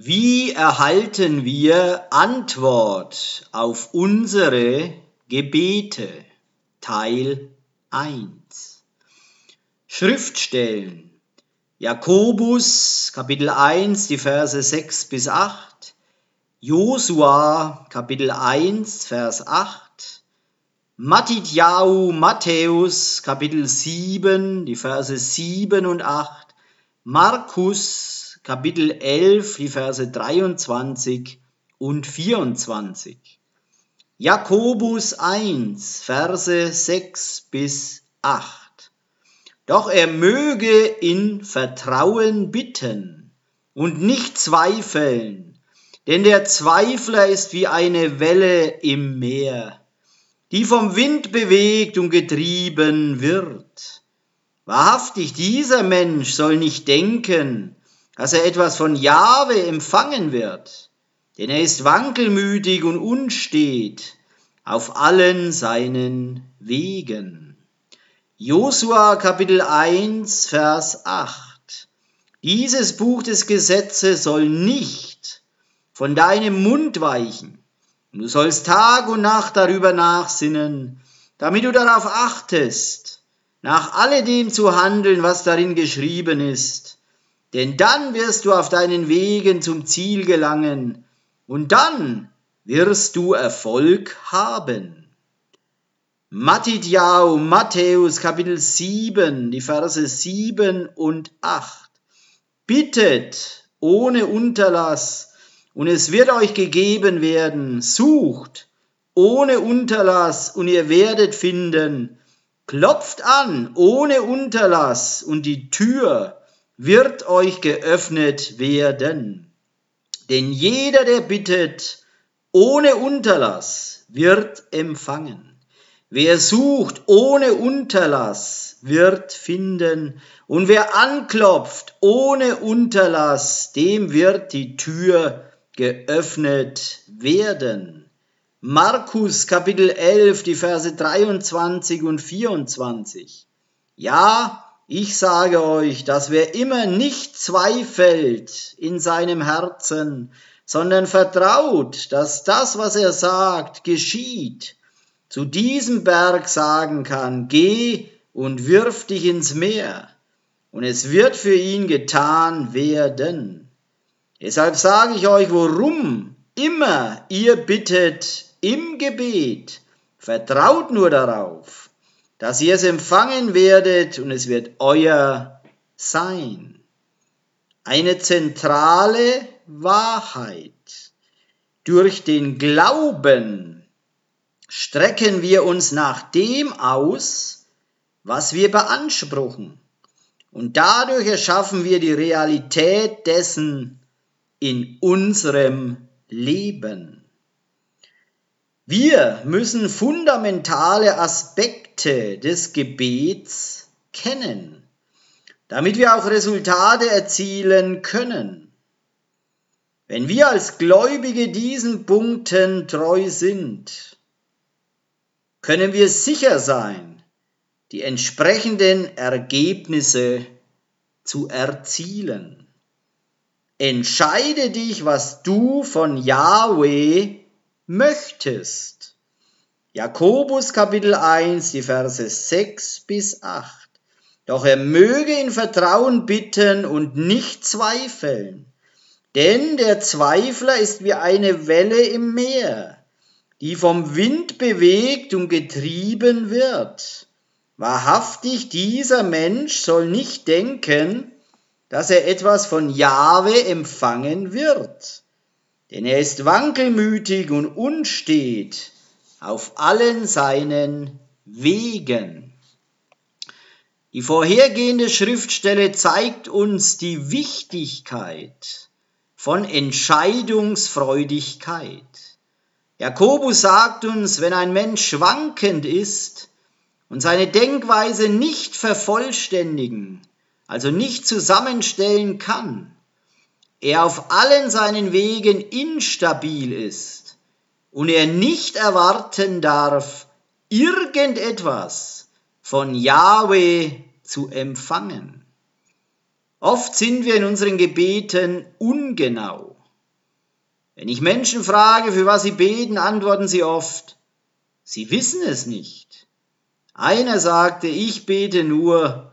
Wie erhalten wir Antwort auf unsere Gebete? Teil 1. Schriftstellen. Jakobus Kapitel 1, die Verse 6 bis 8. Josua Kapitel 1, Vers 8. Matidjau Matthäus Kapitel 7, die Verse 7 und 8. Markus Kapitel 11, die Verse 23 und 24. Jakobus 1, Verse 6 bis 8. Doch er möge in Vertrauen bitten und nicht zweifeln, denn der Zweifler ist wie eine Welle im Meer, die vom Wind bewegt und getrieben wird. Wahrhaftig, dieser Mensch soll nicht denken, dass er etwas von Jahwe empfangen wird, denn er ist wankelmütig und unstet auf allen seinen Wegen. Josua Kapitel 1, Vers 8. Dieses Buch des Gesetzes soll nicht von deinem Mund weichen. Du sollst Tag und Nacht darüber nachsinnen, damit du darauf achtest, nach alledem zu handeln, was darin geschrieben ist denn dann wirst du auf deinen Wegen zum Ziel gelangen und dann wirst du Erfolg haben. Matthäus, Matthäus Kapitel 7, die Verse 7 und 8. Bittet ohne Unterlass und es wird euch gegeben werden. Sucht ohne Unterlass und ihr werdet finden. Klopft an ohne Unterlass und die Tür wird euch geöffnet werden. Denn jeder, der bittet, ohne Unterlass, wird empfangen. Wer sucht ohne Unterlass, wird finden. Und wer anklopft ohne Unterlass, dem wird die Tür geöffnet werden. Markus Kapitel 11, die Verse 23 und 24. Ja, ich sage euch, dass wer immer nicht zweifelt in seinem Herzen, sondern vertraut, dass das, was er sagt, geschieht, zu diesem Berg sagen kann, geh und wirf dich ins Meer, und es wird für ihn getan werden. Deshalb sage ich euch, worum immer ihr bittet im Gebet, vertraut nur darauf, dass ihr es empfangen werdet und es wird euer sein. Eine zentrale Wahrheit. Durch den Glauben strecken wir uns nach dem aus, was wir beanspruchen. Und dadurch erschaffen wir die Realität dessen in unserem Leben. Wir müssen fundamentale Aspekte des Gebets kennen, damit wir auch Resultate erzielen können. Wenn wir als Gläubige diesen Punkten treu sind, können wir sicher sein, die entsprechenden Ergebnisse zu erzielen. Entscheide dich, was du von Yahweh möchtest. Jakobus Kapitel 1, die Verse 6 bis 8. Doch er möge in Vertrauen bitten und nicht zweifeln. Denn der Zweifler ist wie eine Welle im Meer, die vom Wind bewegt und getrieben wird. Wahrhaftig, dieser Mensch soll nicht denken, dass er etwas von Jahwe empfangen wird. Denn er ist wankelmütig und unstet auf allen seinen Wegen. Die vorhergehende Schriftstelle zeigt uns die Wichtigkeit von Entscheidungsfreudigkeit. Jakobus sagt uns, wenn ein Mensch schwankend ist und seine Denkweise nicht vervollständigen, also nicht zusammenstellen kann, er auf allen seinen Wegen instabil ist, und er nicht erwarten darf, irgendetwas von Yahweh zu empfangen. Oft sind wir in unseren Gebeten ungenau. Wenn ich Menschen frage, für was sie beten, antworten sie oft, sie wissen es nicht. Einer sagte, ich bete nur,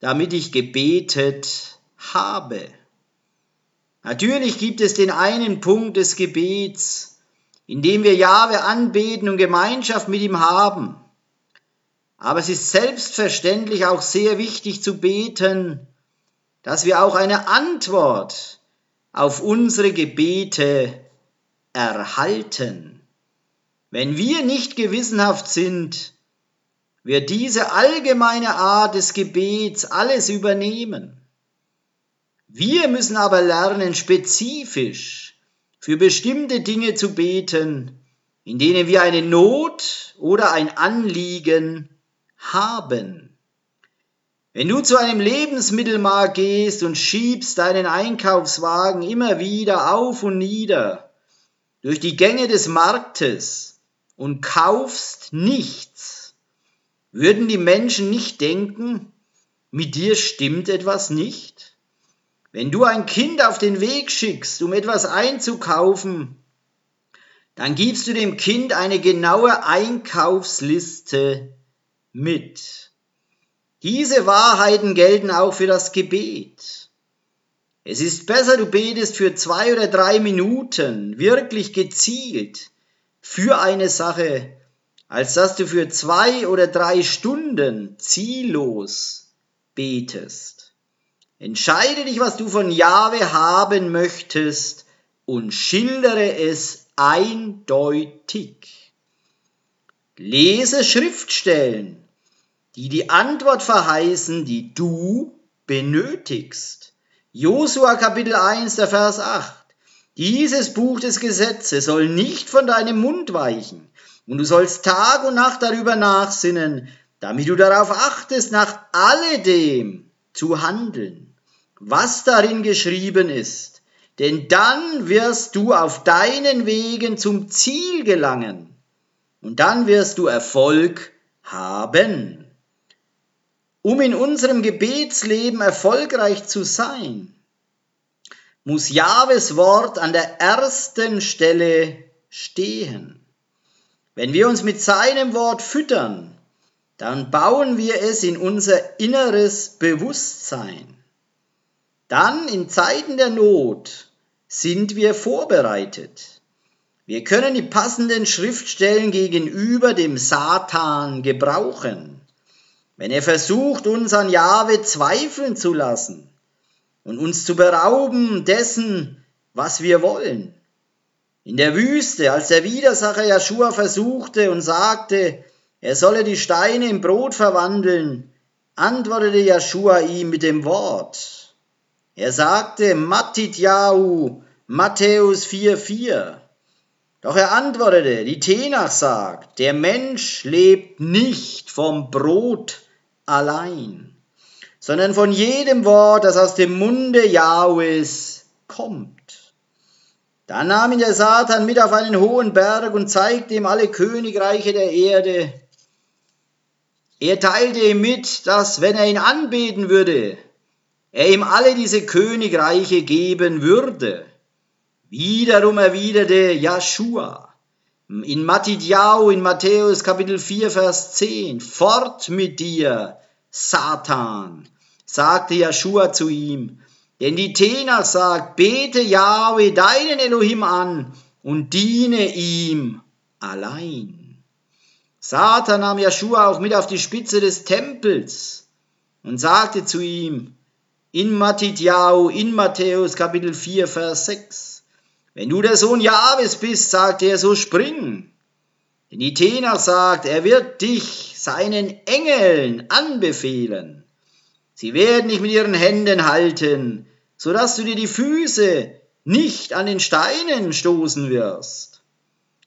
damit ich gebetet habe. Natürlich gibt es den einen Punkt des Gebets, in dem wir Jahwe anbeten und Gemeinschaft mit ihm haben. Aber es ist selbstverständlich auch sehr wichtig zu beten, dass wir auch eine Antwort auf unsere Gebete erhalten. Wenn wir nicht gewissenhaft sind, wird diese allgemeine Art des Gebets alles übernehmen. Wir müssen aber lernen, spezifisch für bestimmte Dinge zu beten, in denen wir eine Not oder ein Anliegen haben. Wenn du zu einem Lebensmittelmarkt gehst und schiebst deinen Einkaufswagen immer wieder auf und nieder durch die Gänge des Marktes und kaufst nichts, würden die Menschen nicht denken, mit dir stimmt etwas nicht? Wenn du ein Kind auf den Weg schickst, um etwas einzukaufen, dann gibst du dem Kind eine genaue Einkaufsliste mit. Diese Wahrheiten gelten auch für das Gebet. Es ist besser, du betest für zwei oder drei Minuten wirklich gezielt für eine Sache, als dass du für zwei oder drei Stunden ziellos betest. Entscheide dich, was du von Jahwe haben möchtest und schildere es eindeutig. Lese Schriftstellen, die die Antwort verheißen, die du benötigst. Josua Kapitel 1, der Vers 8. Dieses Buch des Gesetzes soll nicht von deinem Mund weichen, und du sollst Tag und Nacht darüber nachsinnen, damit du darauf achtest, nach alledem zu handeln, was darin geschrieben ist. Denn dann wirst du auf deinen Wegen zum Ziel gelangen, und dann wirst du Erfolg haben. Um in unserem Gebetsleben erfolgreich zu sein, muss Jahwes Wort an der ersten Stelle stehen. Wenn wir uns mit seinem Wort füttern, dann bauen wir es in unser inneres Bewusstsein. Dann in Zeiten der Not sind wir vorbereitet. Wir können die passenden Schriftstellen gegenüber dem Satan gebrauchen wenn er versucht, uns an Jahwe zweifeln zu lassen und uns zu berauben dessen, was wir wollen. In der Wüste, als der Widersacher Joshua versuchte und sagte, er solle die Steine in Brot verwandeln, antwortete Joshua ihm mit dem Wort. Er sagte, Matit Yahu, Matthäus 4,4. Doch er antwortete, die Tenach sagt, der Mensch lebt nicht vom Brot allein, sondern von jedem Wort, das aus dem Munde Jahwes kommt. Da nahm ihn der Satan mit auf einen hohen Berg und zeigte ihm alle Königreiche der Erde. Er teilte ihm mit, dass wenn er ihn anbeten würde, er ihm alle diese Königreiche geben würde. Wiederum erwiderte Joshua, in Matidjau, in Matthäus Kapitel 4, Vers 10, fort mit dir, Satan, sagte Joshua zu ihm, denn die Tenach sagt, bete Yahweh deinen Elohim an und diene ihm allein. Satan nahm Joshua auch mit auf die Spitze des Tempels und sagte zu ihm, in Matidjau, in Matthäus Kapitel 4, Vers 6, wenn du der Sohn Jahwes bist, sagt er, so spring. Denn die Tenach sagt, er wird dich seinen Engeln anbefehlen. Sie werden dich mit ihren Händen halten, so dass du dir die Füße nicht an den Steinen stoßen wirst.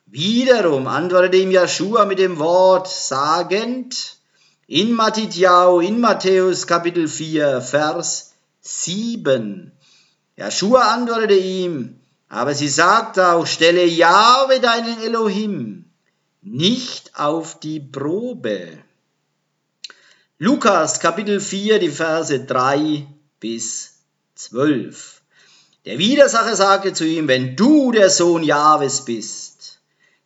Wiederum antwortete ihm Joshua mit dem Wort sagend, in Matitjau, in Matthäus Kapitel 4, Vers 7. Joshua antwortete ihm, aber sie sagt auch, stelle Jahwe deinen Elohim nicht auf die Probe. Lukas Kapitel 4, die Verse 3 bis 12. Der Widersacher sagte zu ihm, wenn du der Sohn Jahwes bist,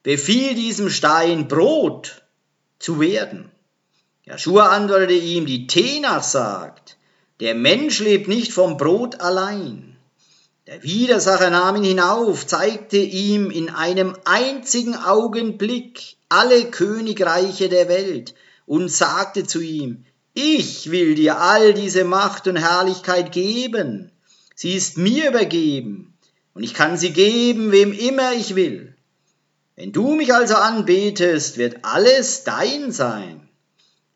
befiehl diesem Stein Brot zu werden. Joshua antwortete ihm, die Tenach sagt, der Mensch lebt nicht vom Brot allein. Der Widersacher nahm ihn hinauf, zeigte ihm in einem einzigen Augenblick alle Königreiche der Welt und sagte zu ihm, ich will dir all diese Macht und Herrlichkeit geben. Sie ist mir übergeben und ich kann sie geben, wem immer ich will. Wenn du mich also anbetest, wird alles dein sein.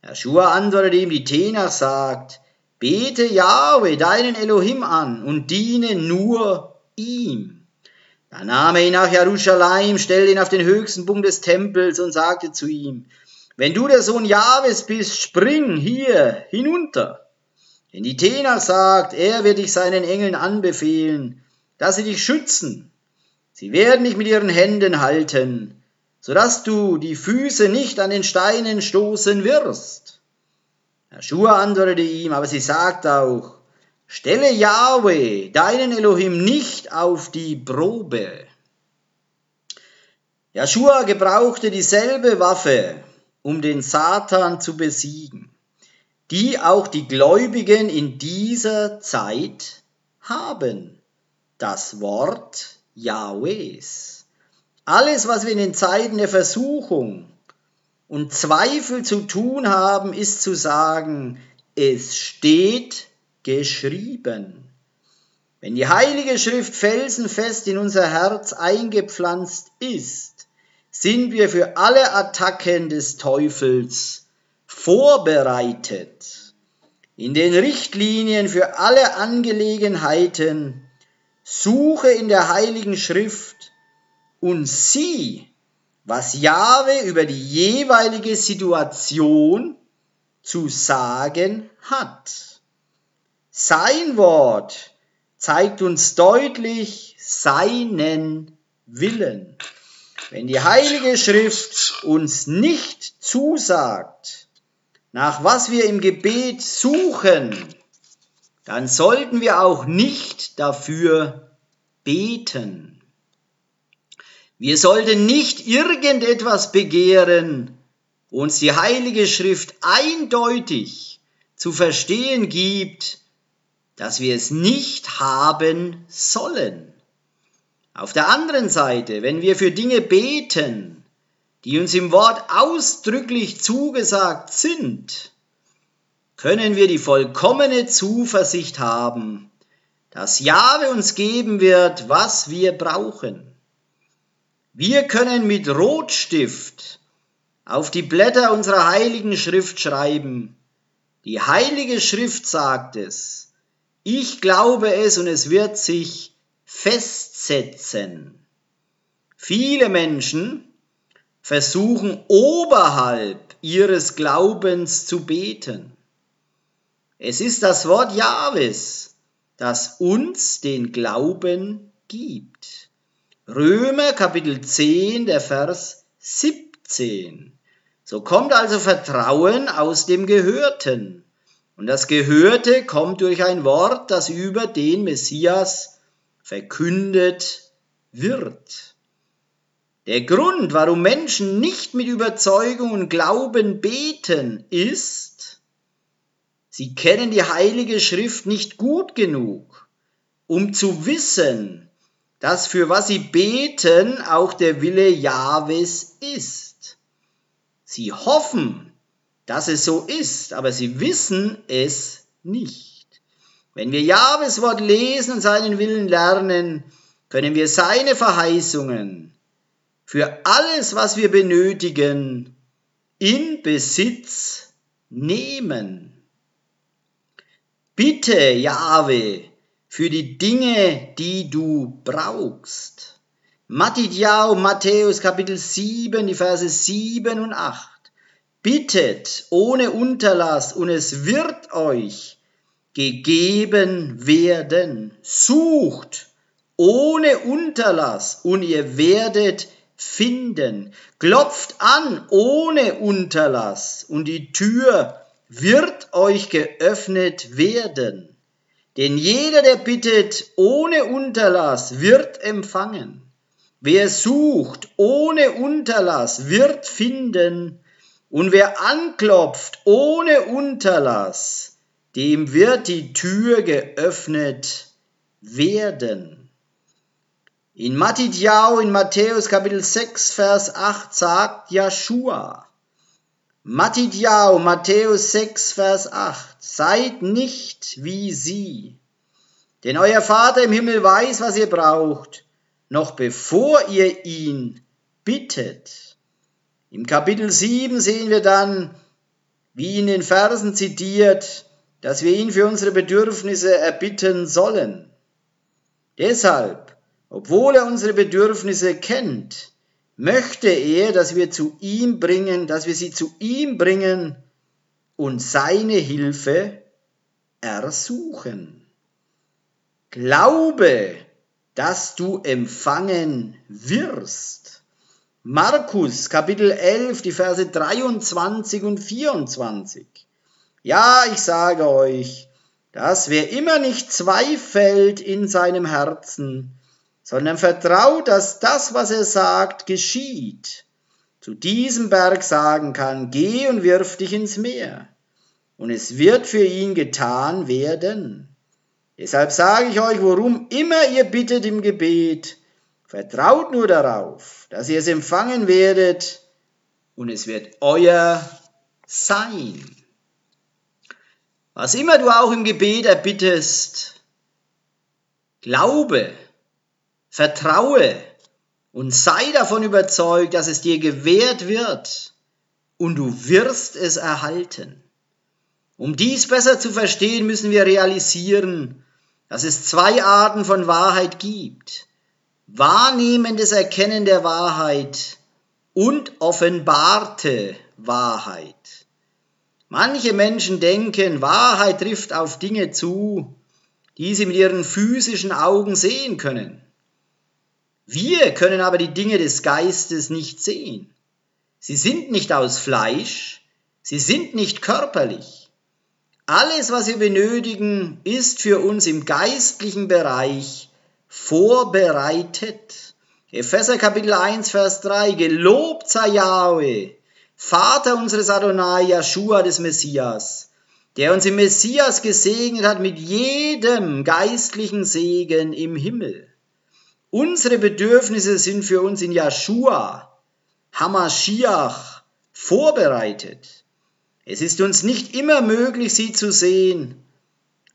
Joshua antwortete ihm, die Tenach sagt, bete Yahweh, deinen Elohim an und diene nur ihm. Da nahm er ihn nach Jerusalem, stellte ihn auf den höchsten Punkt des Tempels und sagte zu ihm, wenn du der Sohn Jahwes bist, spring hier hinunter. Denn die Tenach sagt, er wird dich seinen Engeln anbefehlen, dass sie dich schützen. Sie werden dich mit ihren Händen halten, sodass du die Füße nicht an den Steinen stoßen wirst. Joshua antwortete ihm, aber sie sagt auch, stelle Yahweh, deinen Elohim, nicht auf die Probe. Joshua gebrauchte dieselbe Waffe, um den Satan zu besiegen, die auch die Gläubigen in dieser Zeit haben. Das Wort Jahwehs. Alles, was wir in den Zeiten der Versuchung und Zweifel zu tun haben, ist zu sagen, es steht geschrieben. Wenn die Heilige Schrift felsenfest in unser Herz eingepflanzt ist, sind wir für alle Attacken des Teufels vorbereitet. In den Richtlinien für alle Angelegenheiten suche in der Heiligen Schrift und sieh, was Jahwe über die jeweilige Situation zu sagen hat. Sein Wort zeigt uns deutlich seinen Willen. Wenn die Heilige Schrift uns nicht zusagt, nach was wir im Gebet suchen, dann sollten wir auch nicht dafür beten. Wir sollten nicht irgendetwas begehren, wo uns die Heilige Schrift eindeutig zu verstehen gibt, dass wir es nicht haben sollen. Auf der anderen Seite, wenn wir für Dinge beten, die uns im Wort ausdrücklich zugesagt sind, können wir die vollkommene Zuversicht haben, dass Jahwe uns geben wird, was wir brauchen. Wir können mit Rotstift auf die Blätter unserer heiligen Schrift schreiben. Die heilige Schrift sagt es. Ich glaube es und es wird sich festsetzen. Viele Menschen versuchen oberhalb ihres Glaubens zu beten. Es ist das Wort Jahwes, das uns den Glauben gibt. Römer Kapitel 10, der Vers 17. So kommt also Vertrauen aus dem Gehörten. Und das Gehörte kommt durch ein Wort, das über den Messias verkündet wird. Der Grund, warum Menschen nicht mit Überzeugung und Glauben beten, ist, sie kennen die heilige Schrift nicht gut genug, um zu wissen, dass für was sie beten auch der Wille Jahwes ist. Sie hoffen, dass es so ist, aber sie wissen es nicht. Wenn wir Jahwes Wort lesen und seinen Willen lernen, können wir seine Verheißungen für alles, was wir benötigen, in Besitz nehmen. Bitte, Jahwe, für die Dinge, die du brauchst. Matidjau, Matthäus Kapitel 7, die Verse 7 und 8. Bittet ohne Unterlass und es wird euch gegeben werden. Sucht ohne Unterlass und ihr werdet finden. Klopft an ohne Unterlass und die Tür wird euch geöffnet werden. Denn jeder, der bittet ohne Unterlass, wird empfangen. Wer sucht ohne Unterlass, wird finden. Und wer anklopft ohne Unterlass, dem wird die Tür geöffnet werden. In Matthäus Kapitel 6, Vers 8 sagt Joshua, Matidjau, Matthäus 6, Vers 8, seid nicht wie sie, denn euer Vater im Himmel weiß, was ihr braucht, noch bevor ihr ihn bittet. Im Kapitel 7 sehen wir dann, wie in den Versen zitiert, dass wir ihn für unsere Bedürfnisse erbitten sollen. Deshalb, obwohl er unsere Bedürfnisse kennt, möchte er, dass wir zu ihm bringen, dass wir sie zu ihm bringen und seine Hilfe ersuchen. Glaube, dass du empfangen wirst. Markus Kapitel 11, die Verse 23 und 24. Ja, ich sage euch, dass wer immer nicht zweifelt in seinem Herzen, sondern vertraut, dass das, was er sagt, geschieht, zu diesem Berg sagen kann, geh und wirf dich ins Meer, und es wird für ihn getan werden. Deshalb sage ich euch, worum immer ihr bittet im Gebet, vertraut nur darauf, dass ihr es empfangen werdet, und es wird euer sein. Was immer du auch im Gebet erbittest, glaube, vertraue und sei davon überzeugt, dass es dir gewährt wird und du wirst es erhalten. Um dies besser zu verstehen, müssen wir realisieren, dass es zwei Arten von Wahrheit gibt. Wahrnehmendes Erkennen der Wahrheit und offenbarte Wahrheit. Manche Menschen denken, Wahrheit trifft auf Dinge zu, die sie mit ihren physischen Augen sehen können. Wir können aber die Dinge des Geistes nicht sehen. Sie sind nicht aus Fleisch, sie sind nicht körperlich. Alles, was wir benötigen, ist für uns im geistlichen Bereich vorbereitet. Epheser Kapitel 1, Vers 3, Gelobt sei Yahweh, Vater unseres Adonai, Yeshua des Messias, der uns im Messias gesegnet hat mit jedem geistlichen Segen im Himmel. Unsere Bedürfnisse sind für uns in Yeshua, Hamashiach, vorbereitet. Es ist uns nicht immer möglich, sie zu sehen,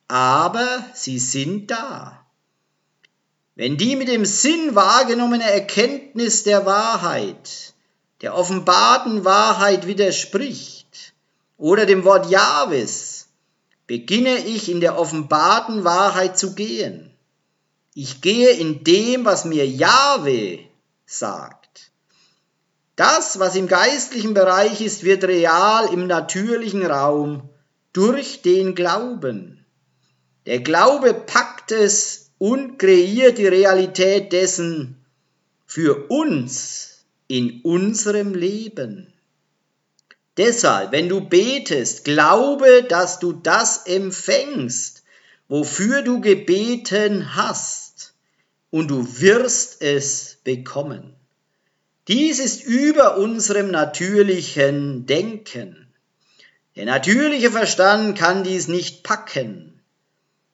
aber sie sind da. Wenn die mit dem Sinn wahrgenommene Erkenntnis der Wahrheit der offenbarten Wahrheit widerspricht oder dem Wort Jahwes, beginne ich in der offenbarten Wahrheit zu gehen. Ich gehe in dem, was mir Jahwe sagt. Das, was im geistlichen Bereich ist, wird real im natürlichen Raum durch den Glauben. Der Glaube packt es und kreiert die Realität dessen für uns in unserem Leben. Deshalb, wenn du betest, glaube, dass du das empfängst, wofür du gebeten hast, und du wirst es bekommen. Dies ist über unserem natürlichen Denken. Der natürliche Verstand kann dies nicht packen,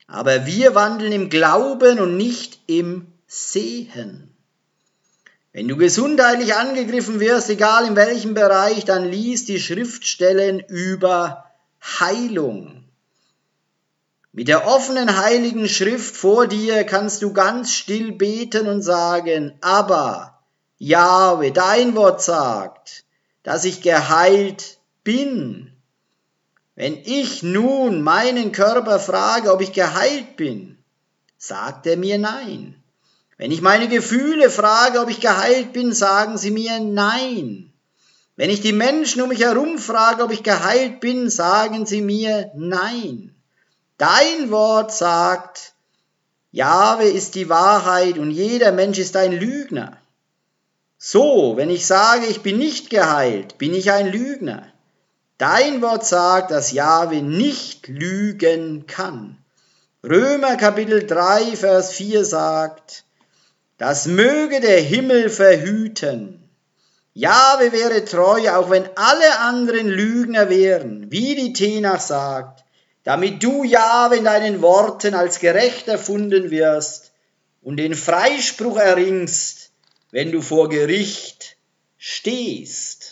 aber wir wandeln im Glauben und nicht im Sehen. Wenn du gesundheitlich angegriffen wirst, egal in welchem Bereich, dann lies die Schriftstellen über Heilung. Mit der offenen heiligen Schrift vor dir kannst du ganz still beten und sagen, aber Jahwe, dein Wort sagt, dass ich geheilt bin. Wenn ich nun meinen Körper frage, ob ich geheilt bin, sagt er mir nein. Wenn ich meine Gefühle frage, ob ich geheilt bin, sagen sie mir nein. Wenn ich die Menschen um mich herum frage, ob ich geheilt bin, sagen sie mir nein. Dein Wort sagt, Jahwe ist die Wahrheit und jeder Mensch ist ein Lügner. So, wenn ich sage, ich bin nicht geheilt, bin ich ein Lügner. Dein Wort sagt, dass Jahwe nicht lügen kann. Römer Kapitel 3, Vers 4 sagt, das möge der Himmel verhüten. Jahwe wäre treu, auch wenn alle anderen Lügner wären, wie die Tenach sagt, damit du, Jahwe, in deinen Worten als gerecht erfunden wirst und den Freispruch erringst, wenn du vor Gericht stehst.